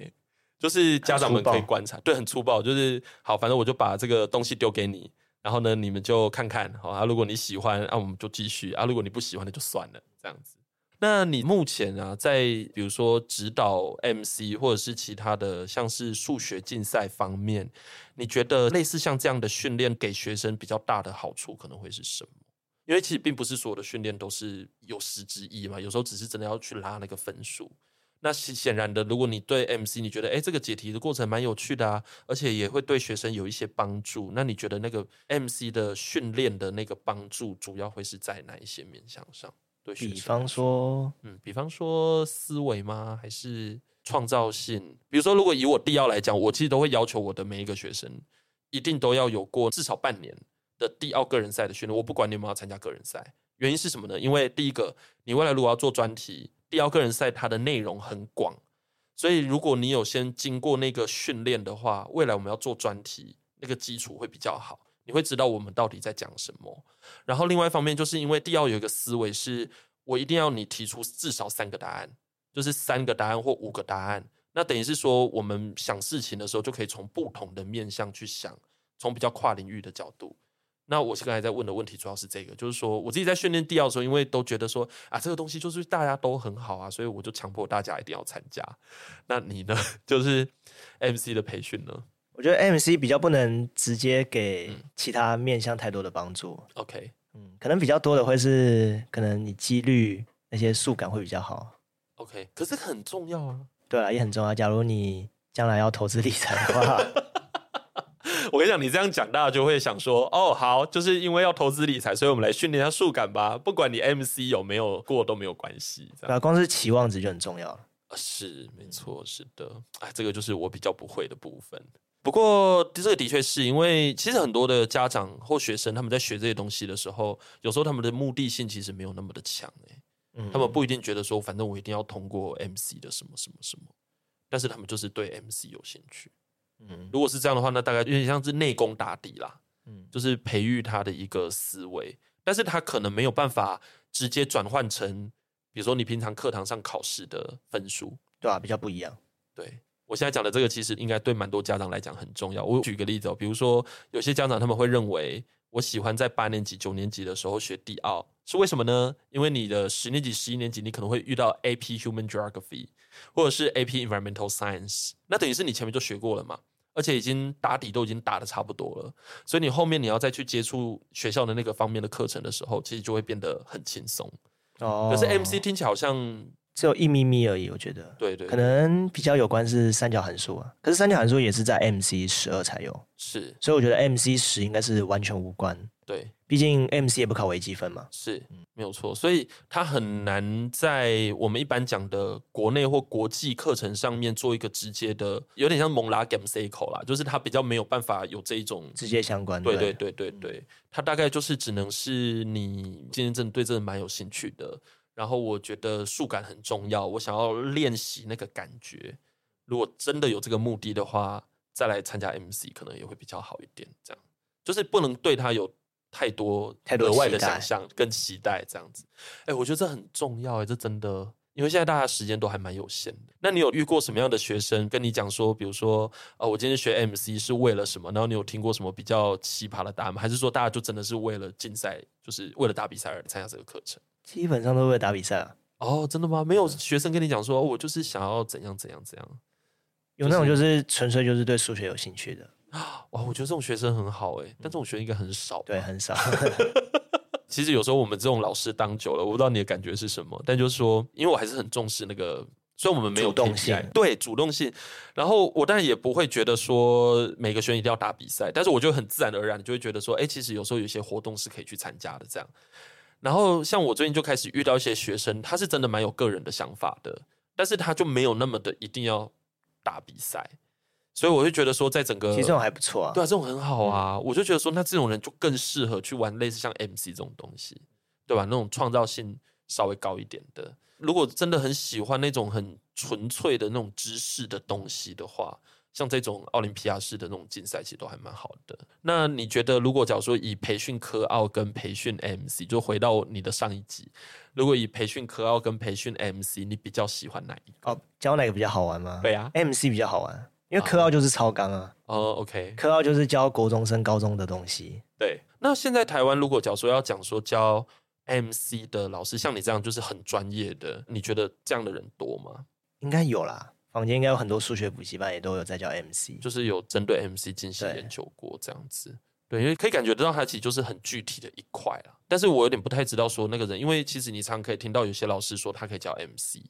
就是家长们可以观察，对，很粗暴，就是好，反正我就把这个东西丢给你，然后呢，你们就看看，好啊，如果你喜欢，啊，我们就继续啊，如果你不喜欢，那就算了，这样子。那你目前啊，在比如说指导 MC 或者是其他的，像是数学竞赛方面，你觉得类似像这样的训练给学生比较大的好处可能会是什么？因为其实并不是所有的训练都是有实质意义嘛，有时候只是真的要去拉那个分数。那显然的，如果你对 MC 你觉得，哎，这个解题的过程蛮有趣的啊，而且也会对学生有一些帮助，那你觉得那个 MC 的训练的那个帮助，主要会是在哪一些面向上？对，比方说，嗯，比方说思维吗？还是创造性？比如说，如果以我地奥来讲，我其实都会要求我的每一个学生，一定都要有过至少半年的地奥个人赛的训练。我不管你有没有参加个人赛，原因是什么呢？因为第一个，你未来如果要做专题，地奥个人赛它的内容很广，所以如果你有先经过那个训练的话，未来我们要做专题，那个基础会比较好。你会知道我们到底在讲什么，然后另外一方面，就是因为第二有一个思维是，我一定要你提出至少三个答案，就是三个答案或五个答案，那等于是说，我们想事情的时候就可以从不同的面向去想，从比较跨领域的角度。那我刚才在问的问题主要是这个，就是说我自己在训练地奥的时候，因为都觉得说啊，这个东西就是大家都很好啊，所以我就强迫大家一定要参加。那你呢？就是 MC 的培训呢？我觉得 MC 比较不能直接给其他面向太多的帮助。OK，嗯，可能比较多的会是可能你几率那些数感会比较好。OK，可是很重要啊。对啊，也很重要。假如你将来要投资理财的话，我跟你讲，你这样讲，大家就会想说，哦，好，就是因为要投资理财，所以我们来训练一下数感吧。不管你 MC 有没有过都没有关系。对啊，光是期望值就很重要了。是，没错，是的。哎，这个就是我比较不会的部分。不过，这个的确是因为，其实很多的家长或学生他们在学这些东西的时候，有时候他们的目的性其实没有那么的强，嗯，他们不一定觉得说，反正我一定要通过 MC 的什么什么什么，但是他们就是对 MC 有兴趣。嗯，如果是这样的话，那大概有点像是内功打底啦。嗯，就是培育他的一个思维，但是他可能没有办法直接转换成，比如说你平常课堂上考试的分数，对啊，比较不一样。对，我现在讲的这个，其实应该对蛮多家长来讲很重要。我举个例子哦，比如说有些家长他们会认为，我喜欢在八年级、九年级的时候学地奥，是为什么呢？因为你的十年级、十一年级，你可能会遇到 AP Human Geography 或者是 AP Environmental Science，那等于是你前面就学过了嘛。而且已经打底都已经打的差不多了，所以你后面你要再去接触学校的那个方面的课程的时候，其实就会变得很轻松。哦，可是 MC 听起来好像只有一咪咪而已，我觉得。对，对对，可能比较有关是三角函数啊，可是三角函数也是在 MC 十二才有，是，所以我觉得 MC 十应该是完全无关。对。毕竟 MC 也不考微积分嘛，是没有错，所以他很难在我们一般讲的国内或国际课程上面做一个直接的，有点像蒙拉 game c 口啦，就是他比较没有办法有这一种直接相关。对对对对对，他大概就是只能是你今天真的对这个蛮有兴趣的，然后我觉得数感很重要，我想要练习那个感觉。如果真的有这个目的的话，再来参加 MC 可能也会比较好一点。这样就是不能对他有。太多太多额外的想象跟期待这样子，哎、欸，我觉得这很重要哎、欸，这真的，因为现在大家时间都还蛮有限的。那你有遇过什么样的学生跟你讲说，比如说，呃，我今天学 MC 是为了什么？然后你有听过什么比较奇葩的答案吗？还是说大家就真的是为了竞赛，就是为了打比赛而参加这个课程？基本上都为了打比赛啊。哦，真的吗？没有学生跟你讲说，我就是想要怎样怎样怎样？有那种就是纯粹就是对数学有兴趣的。哇，我觉得这种学生很好哎，但这种学生应该很少。对，很少。其实有时候我们这种老师当久了，我不知道你的感觉是什么，但就是说，因为我还是很重视那个，虽然我们没有主动性，对主动性。然后我当然也不会觉得说每个学生一定要打比赛，但是我就很自然而然就会觉得说，哎，其实有时候有些活动是可以去参加的这样。然后像我最近就开始遇到一些学生，他是真的蛮有个人的想法的，但是他就没有那么的一定要打比赛。所以我就觉得说，在整个其实这种还不错啊，对啊，这种很好啊。我就觉得说，那这种人就更适合去玩类似像 MC 这种东西，对吧？那种创造性稍微高一点的。如果真的很喜欢那种很纯粹的那种知识的东西的话，像这种奥林匹亚式的那种竞赛，其实都还蛮好的。那你觉得，如果假如说以培训科奥跟培训 MC，就回到你的上一集，如果以培训科奥跟培训 MC，你比较喜欢哪一个？哦，教哪个比较好玩吗？对啊，MC 比较好玩。因为科奥就是超纲啊，哦，OK，科奥就是教国中升高中的东西。对，那现在台湾如果假如说要讲说教 MC 的老师，像你这样就是很专业的，你觉得这样的人多吗？应该有啦，房间应该有很多数学补习班也都有在教 MC，就是有针对 MC 进行研究过这样子。对，对，因为可以感觉得到它其实就是很具体的一块啦。但是我有点不太知道说那个人，因为其实你常可以听到有些老师说他可以教 MC，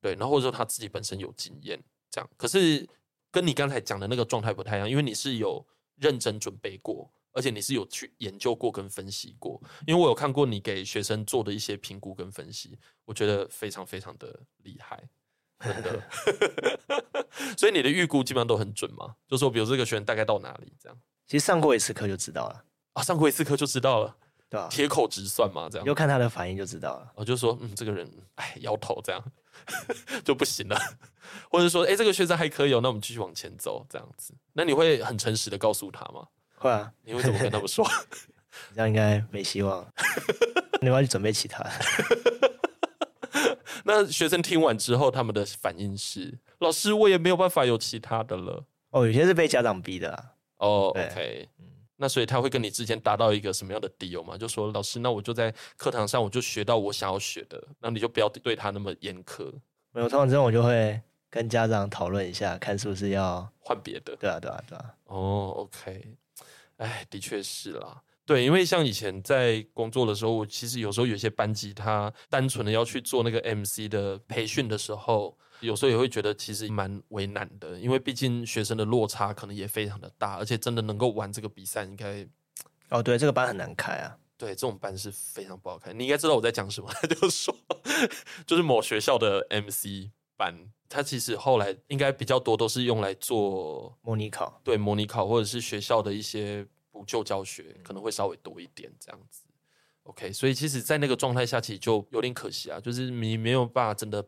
对，然后或者说他自己本身有经验这样，可是。跟你刚才讲的那个状态不太一样，因为你是有认真准备过，而且你是有去研究过跟分析过。因为我有看过你给学生做的一些评估跟分析，我觉得非常非常的厉害，真的。所以你的预估基本上都很准嘛？就说比如这个学生大概到哪里这样？其实上过一次课就知道了啊，上过一次课就知道了，对啊，铁口直算嘛，这样。就看他的反应就知道了。我就说，嗯，这个人，哎，摇头这样。就不行了，或者说，哎、欸，这个学生还可以哦，那我们继续往前走，这样子。那你会很诚实的告诉他吗？会啊。你会怎么跟他们说？这样应该没希望。你要去准备其他。那学生听完之后，他们的反应是：老师，我也没有办法有其他的了。哦，有些是被家长逼的啊。哦，OK。那所以他会跟你之间达到一个什么样的 deal 吗？就说老师，那我就在课堂上我就学到我想要学的，那你就不要对他那么严苛。没有，通常这种我就会跟家长讨论一下，看是不是要换别的。对啊，对啊，对啊。哦，OK，哎，的确是啦。对，因为像以前在工作的时候，我其实有时候有些班级他单纯的要去做那个 MC 的培训的时候。有时候也会觉得其实蛮为难的，因为毕竟学生的落差可能也非常的大，而且真的能够玩这个比赛，应该哦，对，这个班很难开啊，对，这种班是非常不好开。你应该知道我在讲什么，就是说，就是某学校的 MC 班，它其实后来应该比较多都是用来做模拟考，对，模拟考或者是学校的一些补救教学可能会稍微多一点这样子。OK，所以其实，在那个状态下，其实就有点可惜啊，就是你没有办法真的。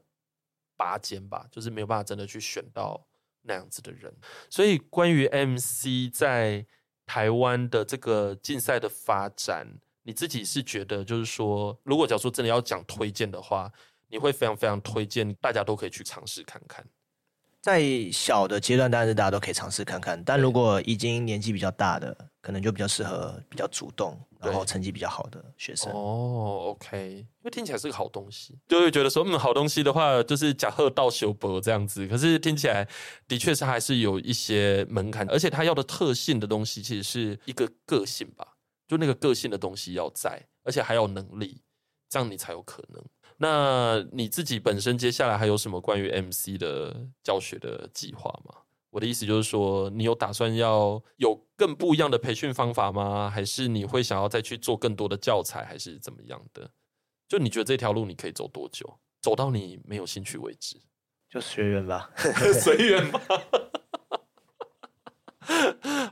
拔尖吧，就是没有办法真的去选到那样子的人。所以关于 MC 在台湾的这个竞赛的发展，你自己是觉得就是说，如果假如说真的要讲推荐的话，你会非常非常推荐大家都可以去尝试看看。在小的阶段，当然是大家都可以尝试看看。但如果已经年纪比较大的，可能就比较适合比较主动，然后成绩比较好的学生。哦，OK，因为听起来是个好东西，就会觉得说，嗯，好东西的话，就是假贺道修博这样子。可是听起来的确是还是有一些门槛，而且他要的特性的东西，其实是一个个性吧，就那个个性的东西要在，而且还有能力，这样你才有可能。那你自己本身接下来还有什么关于 MC 的教学的计划吗？我的意思就是说，你有打算要有更不一样的培训方法吗？还是你会想要再去做更多的教材，还是怎么样的？就你觉得这条路你可以走多久？走到你没有兴趣为止？就随缘吧，随缘吧。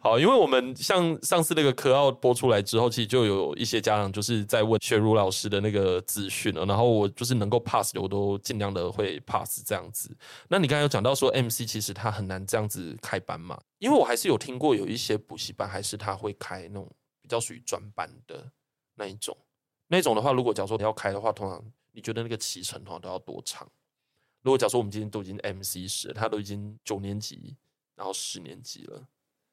好，因为我们像上次那个课奥播出来之后，其实就有一些家长就是在问学儒老师的那个资讯了，然后我就是能够 pass 的，我都尽量的会 pass 这样子。那你刚才有讲到说 MC 其实他很难这样子开班嘛？因为我还是有听过有一些补习班还是他会开那种比较属于专班的那一种，那种的话，如果假如说你要开的话，通常你觉得那个骑程的话都要多长？如果假如说我们今天都已经 MC 时，他都已经九年级，然后十年级了。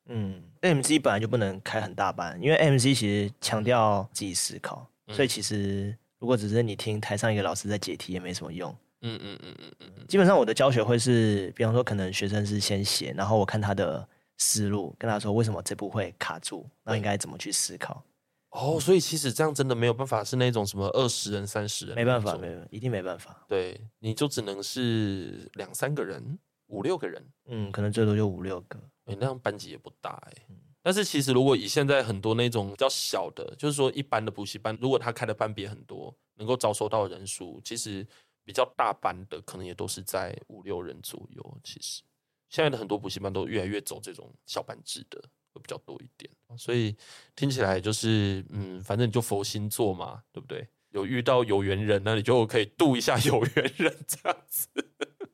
嗯，MC 本来就不能开很大班，因为 MC 其实强调自己思考，嗯、所以其实如果只是你听台上一个老师在解题，也没什么用。嗯嗯嗯嗯嗯。基本上我的教学会是，比方说可能学生是先写，然后我看他的思路，跟他说为什么这步会卡住，那应该怎么去思考。哦，所以其实这样真的没有办法是那种什么二十人、三十人，没办法，没办法，一定没办法。对，你就只能是两三个人、五六个人，嗯，可能最多就五六个。哎、欸，那样班级也不大哎、欸。但是其实如果以现在很多那种比较小的，就是说一般的补习班，如果他开的班别很多，能够招收到的人数，其实比较大班的可能也都是在五六人左右。其实现在的很多补习班都越来越走这种小班制的，会比较多一点。所以听起来就是，嗯，反正你就佛心做嘛，对不对？有遇到有缘人，那你就可以度一下有缘人这样子。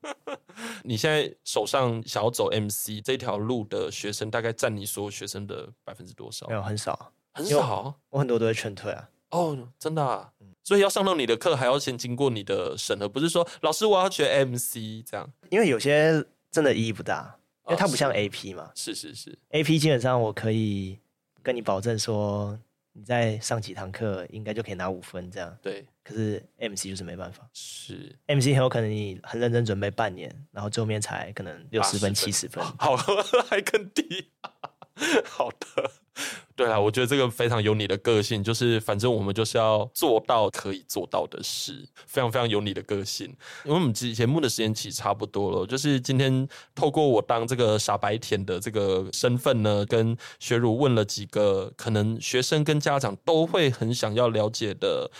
你现在手上想要走 MC 这条路的学生，大概占你所有学生的百分之多少？没有，很少，很少。我很多都会劝退啊。哦，真的啊。所以要上到你的课，还要先经过你的审核，不是说老师我要学 MC 这样。因为有些真的意义不大，因为它不像 AP 嘛。是是是，AP 基本上我可以跟你保证说。你再上几堂课，应该就可以拿五分这样。对，可是 MC 就是没办法。是 MC 很有可能你很认真准备半年，然后最后面才可能六十分、七十分，好，还更低。好的。对啊，我觉得这个非常有你的个性，就是反正我们就是要做到可以做到的事，非常非常有你的个性。因为我们节目的时间其实差不多了，就是今天透过我当这个傻白甜的这个身份呢，跟学儒问了几个可能学生跟家长都会很想要了解的。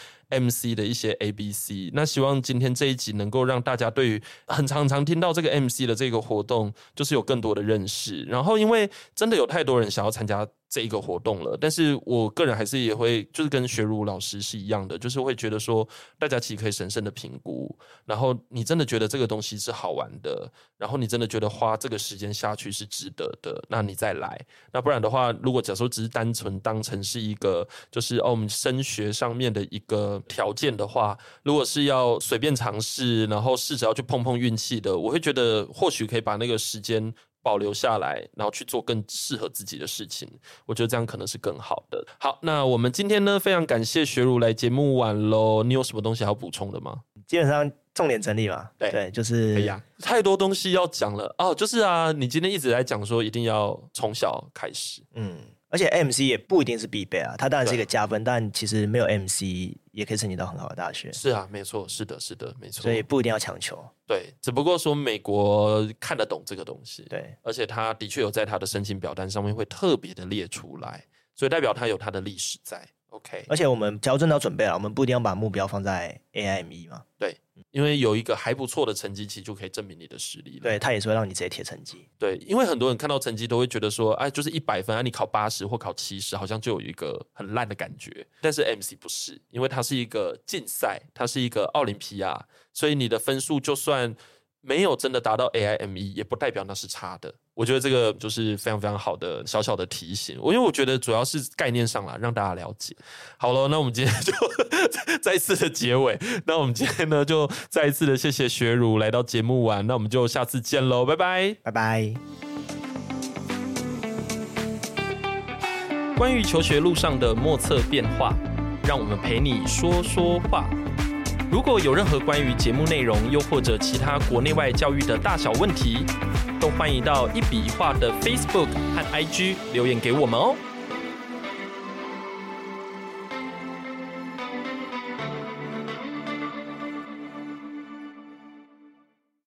MC 的一些 ABC，那希望今天这一集能够让大家对于很常常听到这个 MC 的这个活动，就是有更多的认识。然后，因为真的有太多人想要参加这一个活动了，但是我个人还是也会就是跟学儒老师是一样的，就是会觉得说，大家其实可以审慎的评估。然后，你真的觉得这个东西是好玩的，然后你真的觉得花这个时间下去是值得的，那你再来。那不然的话，如果假如说只是单纯当成是一个就是哦，我们升学上面的一个。条件的话，如果是要随便尝试，然后试着要去碰碰运气的，我会觉得或许可以把那个时间保留下来，然后去做更适合自己的事情。我觉得这样可能是更好的。好，那我们今天呢，非常感谢学儒来节目晚喽。你有什么东西要补充的吗？基本上重点整理嘛，对对，就是哎呀，太多东西要讲了哦。就是啊，你今天一直在讲说一定要从小开始，嗯。而且 MC 也不一定是必备啊，它当然是一个加分，但其实没有 MC 也可以申请到很好的大学。是啊，没错，是的，是的，没错。所以不一定要强求。对，只不过说美国看得懂这个东西，对，而且他的确有在他的申请表单上面会特别的列出来，所以代表他有他的历史在。OK，而且我们只要真的准备了，我们不一定要把目标放在 AIME 嘛。对。因为有一个还不错的成绩，其实就可以证明你的实力了。对，他也是会让你直接贴成绩。对，因为很多人看到成绩都会觉得说，哎，就是一百分啊，你考八十或考七十，好像就有一个很烂的感觉。但是 MC 不是，因为它是一个竞赛，它是一个奥林匹亚，所以你的分数就算没有真的达到 AIME，也不代表那是差的。我觉得这个就是非常非常好的小小的提醒。我因为我觉得主要是概念上啦，让大家了解。好了，那我们今天就再一次的结尾。那我们今天呢，就再一次的谢谢学儒来到节目玩。那我们就下次见喽，拜拜，拜拜。关于求学路上的莫测变化，让我们陪你说说话。如果有任何关于节目内容，又或者其他国内外教育的大小问题，都欢迎到一笔一画的 Facebook 和 IG 留言给我们哦。